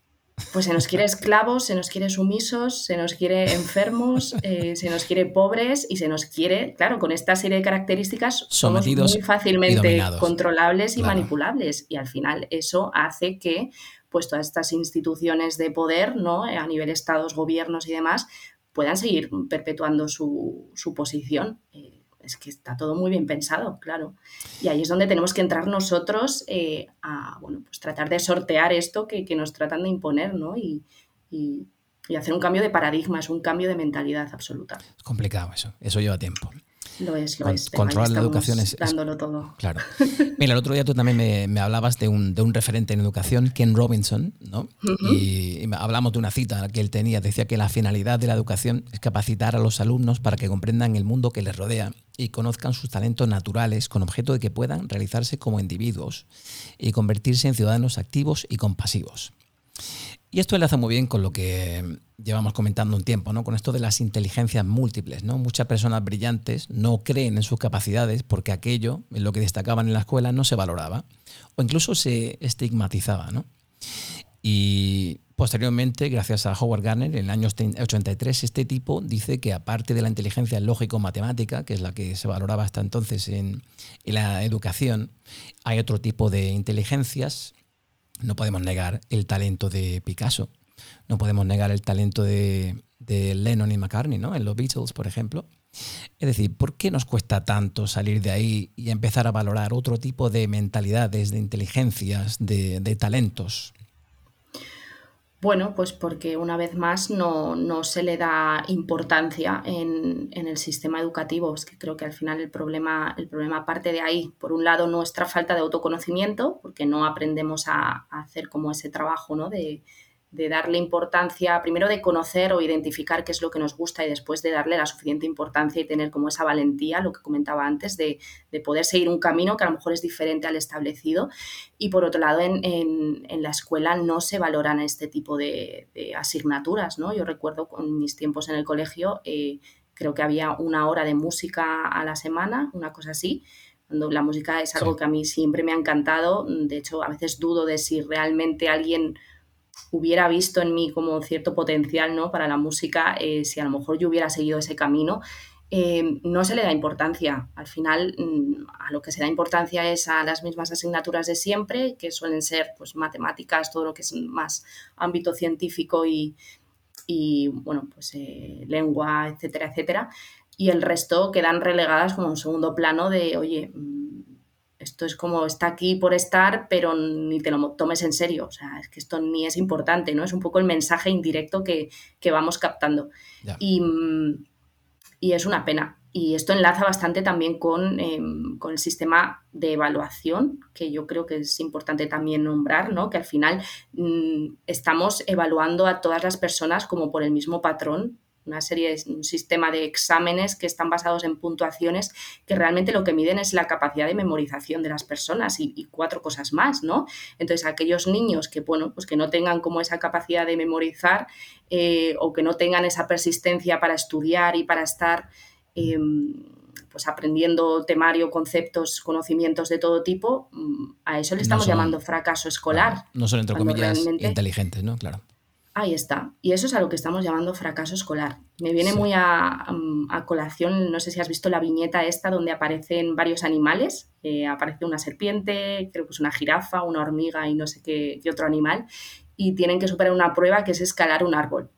Pues se nos quiere esclavos, se nos quiere sumisos, se nos quiere enfermos, eh, se nos quiere pobres y se nos quiere, claro, con esta serie de características somos muy fácilmente controlables y manipulables. Y al final eso hace que pues todas estas instituciones de poder, ¿no? A nivel estados, gobiernos y demás, puedan seguir perpetuando su, su posición. Eh, es que está todo muy bien pensado, claro. Y ahí es donde tenemos que entrar nosotros eh, a, bueno, pues tratar de sortear esto que, nos tratan de imponer, ¿no? Y, y, hacer un cambio de paradigma, es un cambio de mentalidad absoluta. Es complicado eso, eso lleva tiempo. Lo es, lo es. Controlar la educación es, Dándolo todo. Claro. Mira, el otro día tú también me, me hablabas de un, de un, referente en educación, Ken Robinson, ¿no? y, y, hablamos de una cita que él tenía. Decía que la finalidad de la educación es capacitar a los alumnos para que comprendan el mundo que les rodea y conozcan sus talentos naturales con objeto de que puedan realizarse como individuos y convertirse en ciudadanos activos y compasivos. Y esto enlaza muy bien con lo que llevamos comentando un tiempo, ¿no? Con esto de las inteligencias múltiples, ¿no? Muchas personas brillantes no creen en sus capacidades porque aquello, en lo que destacaban en la escuela, no se valoraba o incluso se estigmatizaba, ¿no? Y posteriormente, gracias a Howard Gardner, en el año 83, este tipo dice que aparte de la inteligencia lógico-matemática, que es la que se valoraba hasta entonces en, en la educación, hay otro tipo de inteligencias no podemos negar el talento de Picasso, no podemos negar el talento de, Lennon y McCartney, ¿no? En los Beatles, por ejemplo. Es decir, ¿por qué nos cuesta tanto salir de ahí y empezar a valorar otro tipo de mentalidades, de inteligencias, de talentos? Bueno, pues porque una vez más no, se le da importancia en, el sistema educativo. Es que creo que al final el problema, el problema parte de ahí. Por un lado, nuestra falta de autoconocimiento, porque no aprendemos a, a hacer como ese trabajo ¿no? de, de darle importancia, primero de conocer o identificar qué es lo que nos gusta y después de darle la suficiente importancia y tener como esa valentía, lo que comentaba antes, de, poder seguir un camino que a lo mejor es diferente al establecido. Y por otro lado, en, la escuela no se valoran este tipo de, asignaturas, ¿no? Yo recuerdo con mis tiempos en el colegio, eh, creo que había una hora de música a la semana, una cosa así, cuando la música es algo que a mí siempre me ha encantado. De hecho, a veces dudo de si realmente alguien hubiera visto en mí como cierto potencial ¿no? para la música, eh, si a lo mejor yo hubiera seguido ese camino. eh, no se le da importancia. Al final, mm, a lo que se da importancia es a las mismas asignaturas de siempre, que suelen ser pues, matemáticas, todo lo que es más ámbito científico y, bueno, pues eh, lengua, etcétera, etcétera. Y el resto quedan relegadas como un segundo plano de, oye, esto es como está aquí por estar, pero ni te lo tomes en serio. O sea, es que esto ni es importante, ¿no? Es un poco el mensaje indirecto que, vamos captando. Y mm, y es una pena. Y esto enlaza bastante también em, con, el sistema de evaluación, que yo creo que es importante también nombrar, ¿no? que al final mm, estamos evaluando a todas las personas como por el mismo patrón una serie, de, un sistema de exámenes que están basados en puntuaciones que realmente lo que miden es la capacidad de memorización de las personas y, cuatro cosas más, ¿no? Entonces, aquellos niños que, bueno, pues que no tengan como esa capacidad de memorizar eh, o que no tengan esa persistencia para estudiar y para estar... Em, pues aprendiendo temario, conceptos, conocimientos de todo tipo, mm, a eso le estamos llamando fracaso escolar. No son, entre comillas, inteligentes, ¿no? Claro. Ahí está. Y eso es a lo que estamos llamando fracaso escolar. Me viene muy a, colación, no sé si has visto la viñeta esta donde aparecen varios animales. Eh, aparece una serpiente, creo que es una jirafa, una hormiga y no sé qué, otro animal. Y tienen que superar una prueba que es escalar un árbol.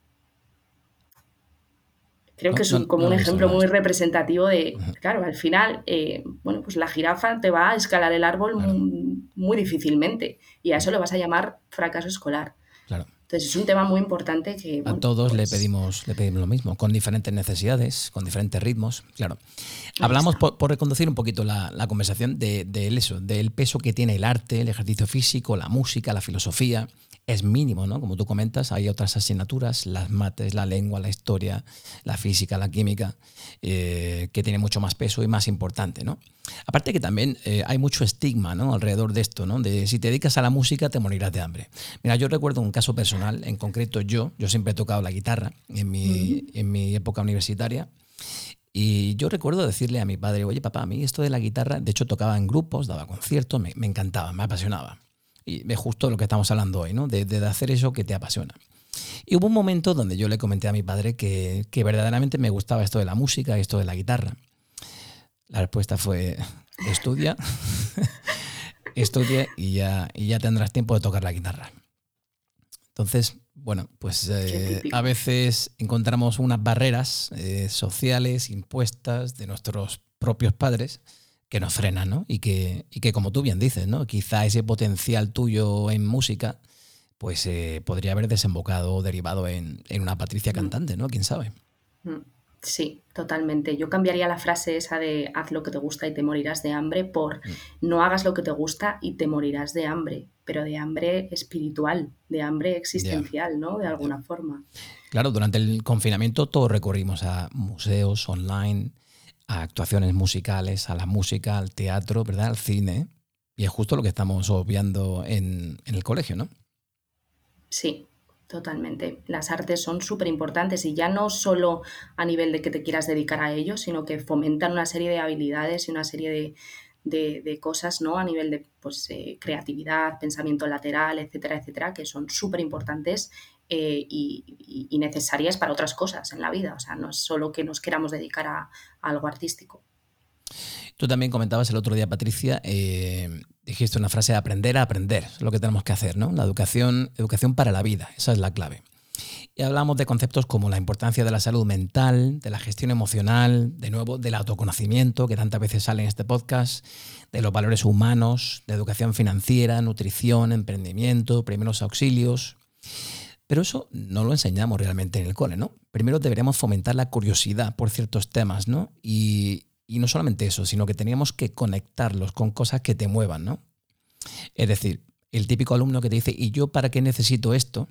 Creo que es como un ejemplo muy representativo de, claro, al final, eh, bueno, pues la jirafa te va a escalar el árbol muy, difícilmente y a eso le vas a llamar fracaso escolar. Entonces es un tema muy importante que... a todos le, pues pedimos, le pedimos lo mismo, con diferentes necesidades, con diferentes ritmos, claro. Hablamos, por, reconducir un poquito la, conversación, de, de, eso, del peso que tiene el arte, el ejercicio físico, la música, la filosofía, es mínimo, ¿no? Como tú comentas, hay otras asignaturas, las mates, la lengua, la historia, la física, la química, eh, que tienen mucho más peso y más importante, ¿no? Aparte que también eh, hay mucho estigma, ¿no? Alrededor de esto, ¿no? De si te dedicas a la música te morirás de hambre. Mira, yo recuerdo un caso personal, en concreto yo, yo siempre he tocado la guitarra en mi, en mi época universitaria. Y yo recuerdo decirle a mi padre, oye papá, a mí esto de la guitarra, de hecho tocaba en grupos, daba conciertos, me, me encantaba, me apasionaba. Y es justo lo que estamos hablando hoy, ¿no? De, hacer eso que te apasiona. Y hubo un momento donde yo le comenté a mi padre que, verdaderamente me gustaba esto de la música esto de la guitarra. La respuesta fue, estudia, estudia y ya, y ya tendrás tiempo de tocar la guitarra. Entonces, bueno, pues eh, a veces encontramos unas barreras eh, sociales impuestas de nuestros propios padres que nos frenan, ¿no? Y que, y que como tú bien dices, ¿no? Quizá ese potencial tuyo en música, pues eh, podría haber desembocado o derivado en, una Patricia mm. cantante, ¿no? ¿Quién sabe? Mm. Sí, totalmente. Yo cambiaría la frase esa de haz lo que te gusta y te morirás de hambre por mm. no hagas lo que te gusta y te morirás de hambre, pero de hambre espiritual, de hambre existencial, ¿no? De alguna forma. Claro, durante el confinamiento todos recorrimos a museos online, a actuaciones musicales, a la música, al teatro, ¿verdad? Al cine. Y es justo lo que estamos obviando en, el colegio, ¿no? Sí, Totalmente. Las artes son súper importantes y ya no solo a nivel de que te quieras dedicar a ello, sino que fomentan una serie de habilidades y una serie de, cosas, ¿no? A nivel de pues, eh, creatividad, pensamiento lateral, etcétera, etcétera, que son súper importantes eh, y, necesarias para otras cosas en la vida. O sea, no es solo que nos queramos dedicar a, algo artístico. Tú también comentabas el otro día, Patricia, eh, dijiste una frase de aprender a aprender, es lo que tenemos que hacer, ¿no? La educación, educación para la vida, esa es la clave. Y hablamos de conceptos como la importancia de la salud mental, de la gestión emocional, de nuevo, del autoconocimiento, que tantas veces sale en este podcast, de los valores humanos, de educación financiera, nutrición, emprendimiento, primeros auxilios. Pero eso no lo enseñamos realmente en el cole, ¿no? Primero deberíamos fomentar la curiosidad por ciertos temas, ¿no? Y, no solamente eso, sino que teníamos que conectarlos con cosas que te muevan, ¿no? Es decir, el típico alumno que te dice, ¿y yo para qué necesito esto?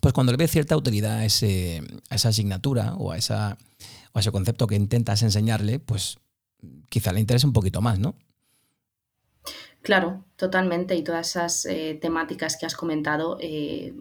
Pues cuando le ves cierta utilidad a, ese, a esa asignatura o a, esa, o a ese concepto que intentas enseñarle, pues quizá le interese un poquito más, ¿no? Claro, totalmente. Y todas esas eh, temáticas que has comentado, eh,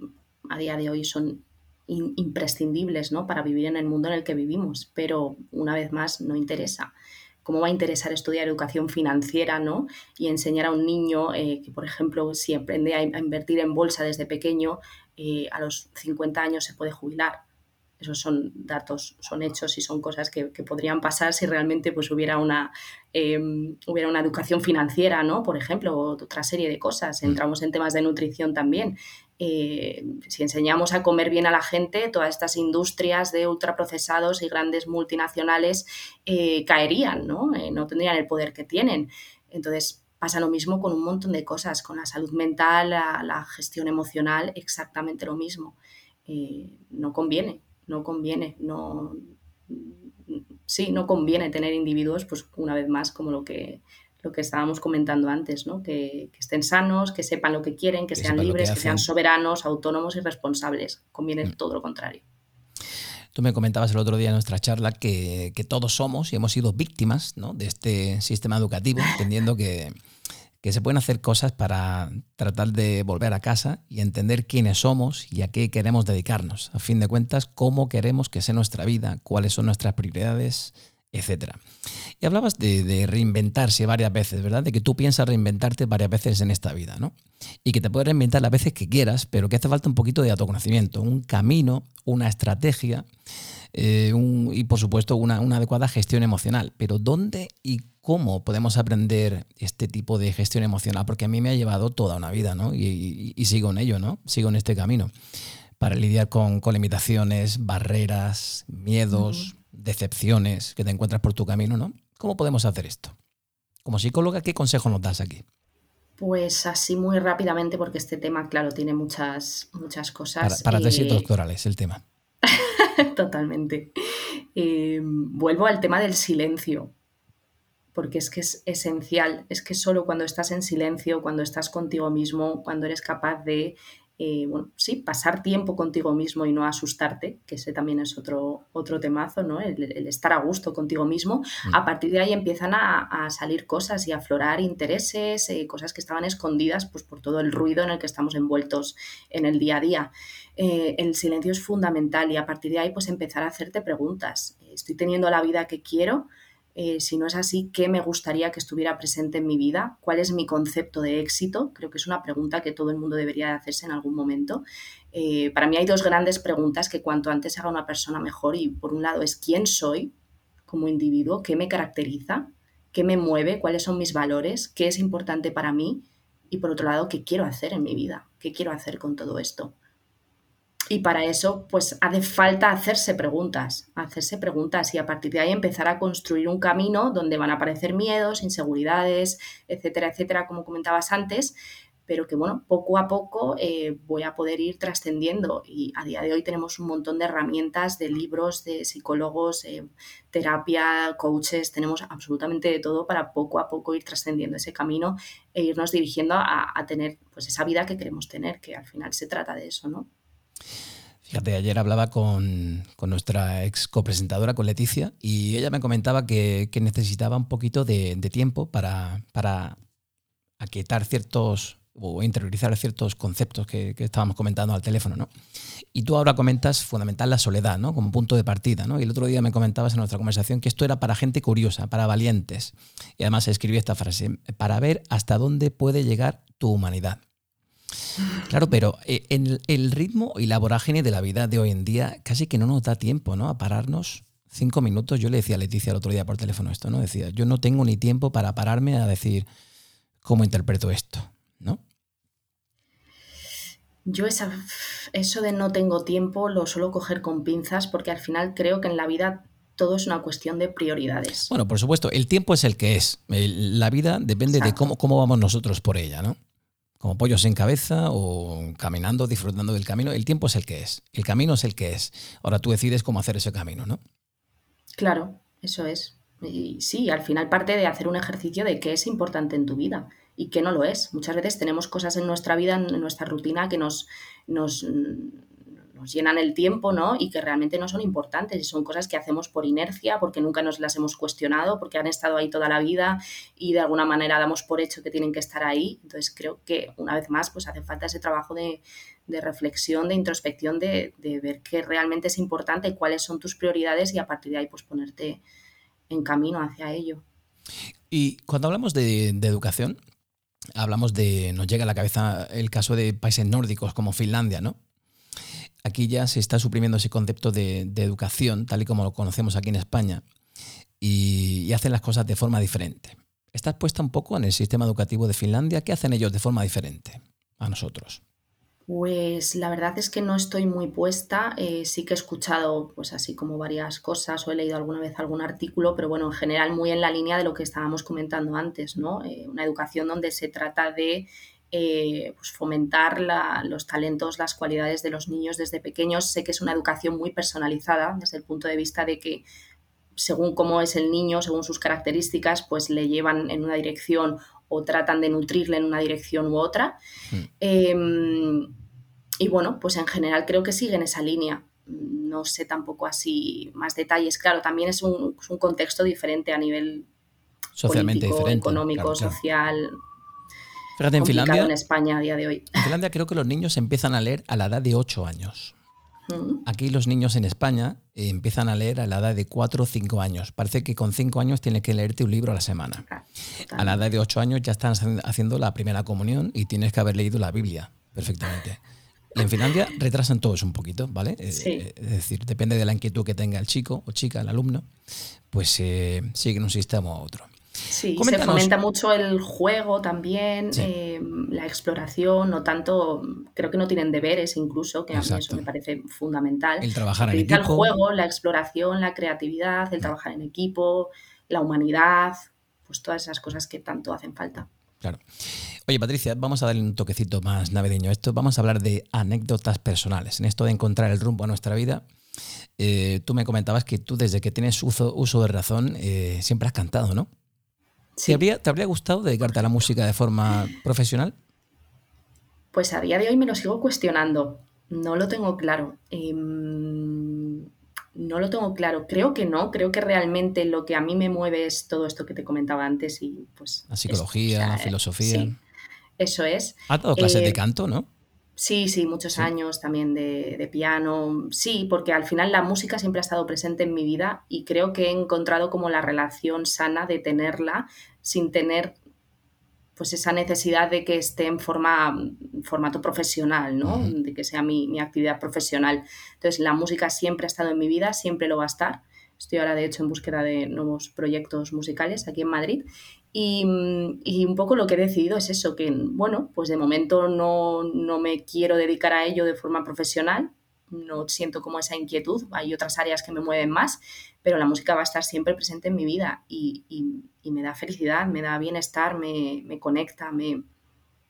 a día de hoy son imprescindibles ¿no? para vivir en el mundo en el que vivimos, pero una vez más no interesa. ¿Cómo va a interesar estudiar educación financiera ¿no? y enseñar a un niño eh, que, por ejemplo, si aprende a, invertir en bolsa desde pequeño, eh, a los 50 años se puede jubilar? Esos son datos, son hechos y son cosas que, podrían pasar si realmente pues, hubiera, una, em, hubiera una educación financiera, ¿no? Por ejemplo, o otra serie de cosas. Mm. Entramos en temas de nutrición también. Eh, si enseñamos a comer bien a la gente, todas estas industrias de ultraprocesados y grandes multinacionales eh, caerían, ¿no? Eh, no tendrían el poder que tienen. Entonces, pasa lo mismo con un montón de cosas, con la salud mental, la, gestión emocional, exactamente lo mismo. no conviene, no conviene, no, sí, no conviene tener individuos, pues una vez más, como lo que, lo que estábamos comentando antes, ¿no? que, estén sanos, que sepan lo que quieren, que, sean libres, que, sean soberanos, autónomos y responsables. Conviene mm. todo lo contrario. Tú me comentabas el otro día en nuestra charla que, todos somos y hemos sido víctimas de este sistema educativo, entendiendo que, que se pueden hacer cosas para tratar de volver a casa y entender quiénes somos y a qué queremos dedicarnos. A fin de cuentas, cómo queremos que sea nuestra vida, cuáles son nuestras prioridades, etc. Y hablabas de, reinventarse varias veces, ¿verdad? De que tú piensas reinventarte varias veces en esta vida, ¿no? Y que te puedes reinventar las veces que quieras, pero que hace falta un poquito de autoconocimiento, un camino, una estrategia eh, y, por supuesto, una, adecuada gestión emocional. Pero ¿dónde y cómo podemos aprender este tipo de gestión emocional, porque a mí me ha llevado toda una vida, ¿no? Y, sigo en ello, ¿no? Sigo en este camino para lidiar con, limitaciones, barreras, miedos, decepciones que te encuentras por tu camino, ¿no? ¿Cómo podemos hacer esto? Como psicóloga, ¿qué consejo nos das aquí? Pues así muy rápidamente, porque este tema, claro, tiene muchas, muchas cosas. Para, para tesis eh, doctorales, el tema. Totalmente. Eh, vuelvo al tema del silencio porque es que es esencial, es que solo cuando estás en silencio, cuando estás contigo mismo, cuando eres capaz de, eh, bueno, sí, pasar tiempo contigo mismo y no asustarte, que ese también es otro, otro temazo, ¿no? El, estar a gusto contigo mismo, mm. a partir de ahí empiezan a, salir cosas y a aflorar intereses, eh, cosas que estaban escondidas pues, por todo el ruido en el que estamos envueltos en el día a día. Eh, el silencio es fundamental y a partir de ahí pues empezar a hacerte preguntas. ¿Estoy teniendo la vida que quiero? Eh, si no es así, ¿qué me gustaría que estuviera presente en mi vida? ¿Cuál es mi concepto de éxito? Creo que es una pregunta que todo el mundo debería hacerse en algún momento. Eh, para mí hay dos grandes preguntas que cuanto antes haga una persona mejor y por un lado es quién soy como individuo, qué me caracteriza, qué me mueve, cuáles son mis valores, qué es importante para mí y por otro lado, qué quiero hacer en mi vida, qué quiero hacer con todo esto. Y para eso, pues hace falta hacerse preguntas, hacerse preguntas y a partir de ahí empezar a construir un camino donde van a aparecer miedos, inseguridades, etcétera, etcétera, como comentabas antes, pero que bueno, poco a poco eh, voy a poder ir trascendiendo y a día de hoy tenemos un montón de herramientas, de libros, de psicólogos, eh, terapia, coaches, tenemos absolutamente de todo para poco a poco ir trascendiendo ese camino e irnos dirigiendo a, a tener pues esa vida que queremos tener, que al final se trata de eso, ¿no? Fíjate, ayer hablaba con, nuestra ex copresentadora, con Leticia, y ella me comentaba que, necesitaba un poquito de, tiempo para, para aquietar ciertos o interiorizar ciertos conceptos que, estábamos comentando al teléfono, ¿no? Y tú ahora comentas fundamental la soledad, ¿no? Como punto de partida, ¿no? Y el otro día me comentabas en nuestra conversación que esto era para gente curiosa, para valientes. Y además escribí esta frase, para ver hasta dónde puede llegar tu humanidad. Claro, pero eh, en el ritmo y la vorágine de la vida de hoy en día casi que no nos da tiempo, ¿no? A pararnos cinco minutos. Yo le decía a Leticia el otro día por teléfono esto, ¿no? Decía, yo no tengo ni tiempo para pararme a decir cómo interpreto esto, ¿no? Yo esa, eso de no tengo tiempo lo suelo coger con pinzas porque al final creo que en la vida todo es una cuestión de prioridades. Bueno, por supuesto, el tiempo es el que es. La vida depende de cómo, cómo vamos nosotros por ella, ¿no? Como pollos en cabeza o caminando, disfrutando del camino. El tiempo es el que es, el camino es el que es. Ahora tú decides cómo hacer ese camino, ¿no? Claro, eso es. Y sí, al final parte de hacer un ejercicio de qué es importante en tu vida y qué no lo es. Muchas veces tenemos cosas en nuestra vida, en nuestra rutina, que nos, nos llenan el tiempo, ¿no? Y que realmente no son importantes y son cosas que hacemos por inercia, porque nunca nos las hemos cuestionado, porque han estado ahí toda la vida y de alguna manera damos por hecho que tienen que estar ahí. Entonces creo que una vez más pues hace falta ese trabajo de, reflexión, de introspección, de, ver qué realmente es importante, cuáles son tus prioridades y a partir de ahí pues ponerte en camino hacia ello. Y cuando hablamos de, de educación, hablamos de, nos llega a la cabeza el caso de países nórdicos como Finlandia, ¿no? Aquí ya se está suprimiendo ese concepto de, educación, tal y como lo conocemos aquí en España, y, hacen las cosas de forma diferente. ¿Estás puesta un poco en el sistema educativo de Finlandia? ¿Qué hacen ellos de forma diferente a nosotros? Pues la verdad es que no estoy muy puesta. Eh, sí que he escuchado, pues así como varias cosas o he leído alguna vez algún artículo, pero bueno, en general muy en la línea de lo que estábamos comentando antes, ¿no? Eh, una educación donde se trata de eh, pues fomentar los talentos, las cualidades de los niños desde pequeños. Sé que es una educación muy personalizada desde el punto de vista de que según cómo es el niño, según sus características, pues le llevan en una dirección o tratan de nutrirle en una dirección u otra. Hmm. Em, y bueno, pues en general creo que siguen esa línea. No sé tampoco así más detalles. Claro, también es un, contexto diferente a nivel socialmente económico, social. Fíjate, en Finlandia. En España a día de hoy. En Finlandia creo que los niños empiezan a leer a la edad de 8 años. Mm. Aquí los niños en España eh, empiezan a leer a la edad de 4 o 5 años. Parece que con 5 años tienes que leerte un libro a la semana. Ah, a la edad de 8 años ya están haciendo la primera comunión y tienes que haber leído la Biblia perfectamente. Y en Finlandia retrasan todo eso un poquito, ¿vale? Eh, eh, es decir, depende de la inquietud que tenga el chico o chica, el alumno, pues siguen un sistema u otro. Sí, se fomenta mucho el juego también, eh, la exploración, no tanto, creo que no tienen deberes incluso, que a mí eso me parece fundamental. El trabajar en equipo. El juego, la exploración, la creatividad, el trabajar en equipo, la humanidad, pues todas esas cosas que tanto hacen falta. Claro. Oye, Patricia, vamos a darle un toquecito más navideño. Esto vamos a hablar de anécdotas personales. En esto de encontrar el rumbo a nuestra vida, eh, tú me comentabas que tú desde que tienes uso, uso de razón eh, siempre has cantado, ¿no? ¿Te, habría, gustado dedicarte a la música de forma profesional? Pues a día de hoy me lo sigo cuestionando. No lo tengo claro. Em, no lo tengo claro. Creo que no. Creo que realmente lo que a mí me mueve es todo esto que te comentaba antes y pues. La psicología, la filosofía. Sí, eso es. Ha dado clases de eh, canto, ¿no? Sí, sí, muchos años también de, piano. Sí, porque al final la música siempre ha estado presente en mi vida y creo que he encontrado como la relación sana de tenerla sin tener pues esa necesidad de que esté en forma, formato profesional, ¿no? De que sea mi, mi, actividad profesional. Entonces, la música siempre ha estado en mi vida, siempre lo va a estar. Estoy ahora, de hecho, en búsqueda de nuevos proyectos musicales aquí en Madrid y, un poco lo que he decidido es eso, que bueno, pues de momento no, no, me quiero dedicar a ello de forma profesional, no siento como esa inquietud, hay otras áreas que me mueven más, pero la música va a estar siempre presente en mi vida y, y me da felicidad, me da bienestar, me, me conecta, me,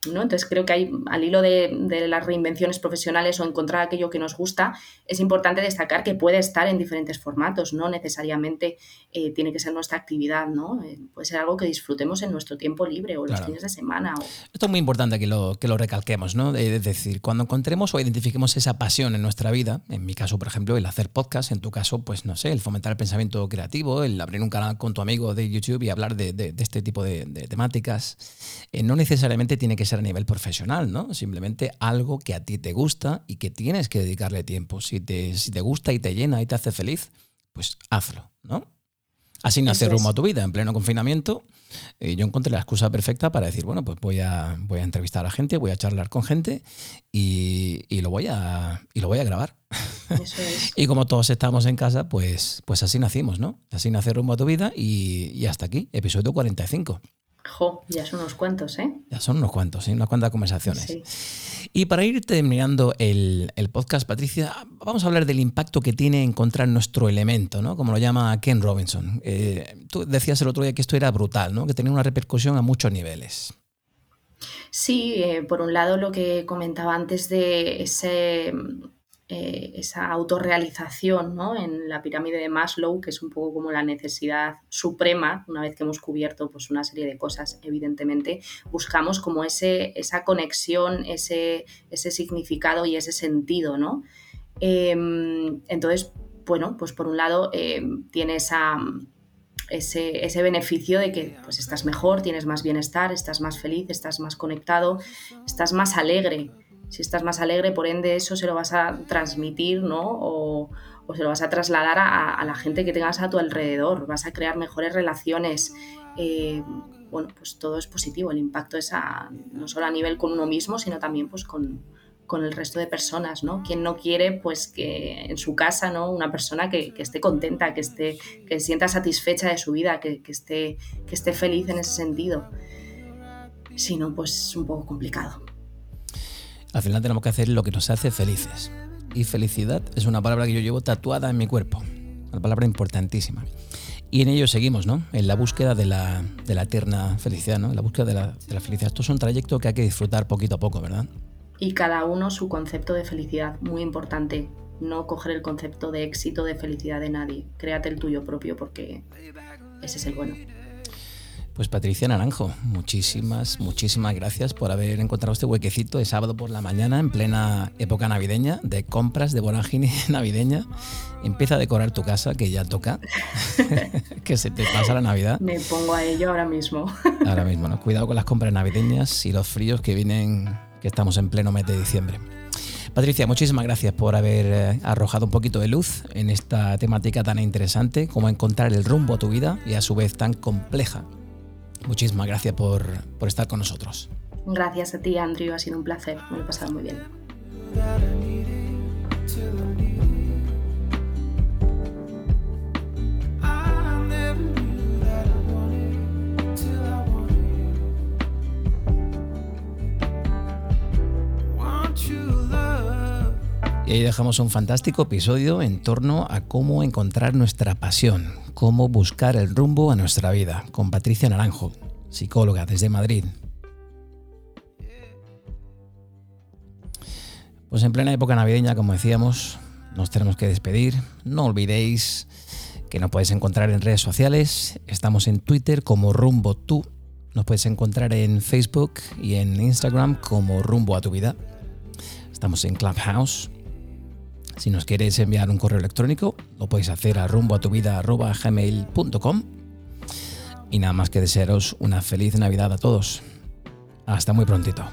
¿no? Entonces creo que hay, al hilo de, las reinvenciones profesionales o encontrar aquello que nos gusta, es importante destacar que puede estar en diferentes formatos, no necesariamente eh, tiene que ser nuestra actividad, ¿no? Eh, puede ser algo que disfrutemos en nuestro tiempo libre o los fines de semana. Esto es muy importante que lo, que lo recalquemos, ¿no? Es decir, cuando encontremos o identifiquemos esa pasión en nuestra vida, en mi caso, por ejemplo, el hacer podcast, en tu caso, pues no sé, el fomentar el pensamiento creativo, el abrir un canal con tu amigo de YouTube y hablar de, este tipo de, temáticas, eh, no necesariamente tiene que ser a nivel profesional, ¿no? Simplemente algo que a ti te gusta y que tienes que dedicarle tiempo. Si te, si te gusta y te llena y te hace feliz, pues hazlo, ¿no? Así nace rumbo a tu vida, en pleno confinamiento. Y yo encontré la excusa perfecta para decir, bueno, pues voy a, voy a entrevistar a gente, voy a charlar con gente y, lo, voy a, y lo voy a grabar. y como todos estamos en casa, pues, pues así nacimos, ¿no? Así nace rumbo a tu vida y, y hasta aquí, episodio 45. Jo, ya son unos cuantos, ¿eh? Ya son unos cuantos, ¿eh? unas cuantas conversaciones. Y para ir terminando el, podcast, Patricia, vamos a hablar del impacto que tiene encontrar nuestro elemento, ¿no? Como lo llama Ken Robinson. Eh, tú decías el otro día que esto era brutal, ¿no? Que tenía una repercusión a muchos niveles. Sí, eh, por un lado lo que comentaba antes de ese eh, esa autorrealización ¿no? en la pirámide de Maslow, que es un poco como la necesidad suprema, una vez que hemos cubierto pues, una serie de cosas, evidentemente, buscamos como ese, esa conexión, ese, ese significado y ese sentido. ¿no? Em, entonces, bueno, pues por un lado em, tiene ese, ese, beneficio de que pues, estás mejor, tienes más bienestar, estás más feliz, estás más conectado, estás más alegre si estás más alegre, por ende eso se lo vas a transmitir, ¿no? O, se lo vas a trasladar a, la gente que tengas a tu alrededor, vas a crear mejores relaciones. Eh, bueno, pues todo es positivo, el impacto es no solo a nivel con uno mismo, sino también pues con, con el resto de personas, ¿no? Quien no quiere, pues que en su casa, ¿no? Una persona que, esté contenta, que esté, que sienta satisfecha de su vida, que, esté, que esté feliz en ese sentido. Si no, pues es un poco complicado. Al final tenemos que hacer lo que nos hace felices. Y felicidad es una palabra que yo llevo tatuada en mi cuerpo. Una palabra importantísima. Y en ello seguimos, ¿no? En la búsqueda de la, de la eterna felicidad, ¿no? En la búsqueda de la, de la felicidad. Esto es un trayecto que hay que disfrutar poquito a poco, ¿verdad? y cada uno su concepto de felicidad, muy importante. No coger el concepto de éxito, de felicidad de nadie. Créate el tuyo propio porque ese es el bueno. Pues Patricia Naranjo, muchísimas, muchísimas gracias por haber encontrado este huequecito de sábado por la mañana en plena época navideña, de compras de vorágine navideña. Empieza a decorar tu casa, que ya toca, que se te pasa la Navidad. Me pongo a ello ahora mismo. ahora mismo, ¿no? Cuidado con las compras navideñas y los fríos que vienen que estamos en pleno mes de diciembre. Patricia, muchísimas gracias por haber eh, arrojado un poquito de luz en esta temática tan interesante como encontrar el rumbo a tu vida y a su vez tan compleja. Muchísimas gracias por, por estar con nosotros. Gracias a ti, Andrew. Ha sido un placer. Me lo he pasado muy bien. Y ahí dejamos un fantástico episodio en torno a cómo encontrar nuestra pasión, cómo buscar el rumbo a nuestra vida, con Patricia Naranjo, psicóloga desde Madrid. Pues en plena época navideña, como decíamos, nos tenemos que despedir. No olvidéis que nos puedes encontrar en redes sociales. Estamos en Twitter como Rumbo Tú. Nos puedes encontrar en Facebook y en Instagram como Rumbo a tu vida. Estamos en Clubhouse si nos quieres enviar un correo electrónico, lo podéis hacer a rumboatuvida.gmail.com Y nada más que desearos una feliz Navidad a todos. Hasta muy prontito.